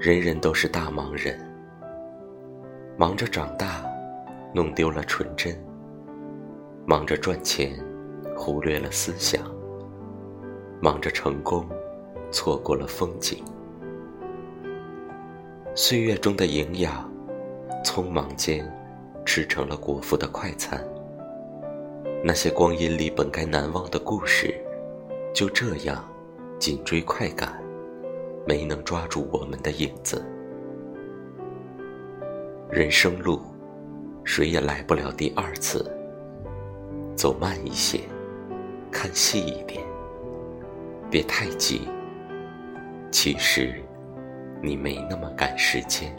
人人都是大忙人，忙着长大，弄丢了纯真；忙着赚钱，忽略了思想；忙着成功，错过了风景。岁月中的营养，匆忙间吃成了果腹的快餐。那些光阴里本该难忘的故事，就这样紧追快赶。没能抓住我们的影子。人生路，谁也来不了第二次。走慢一些，看细一点，别太急。其实，你没那么赶时间。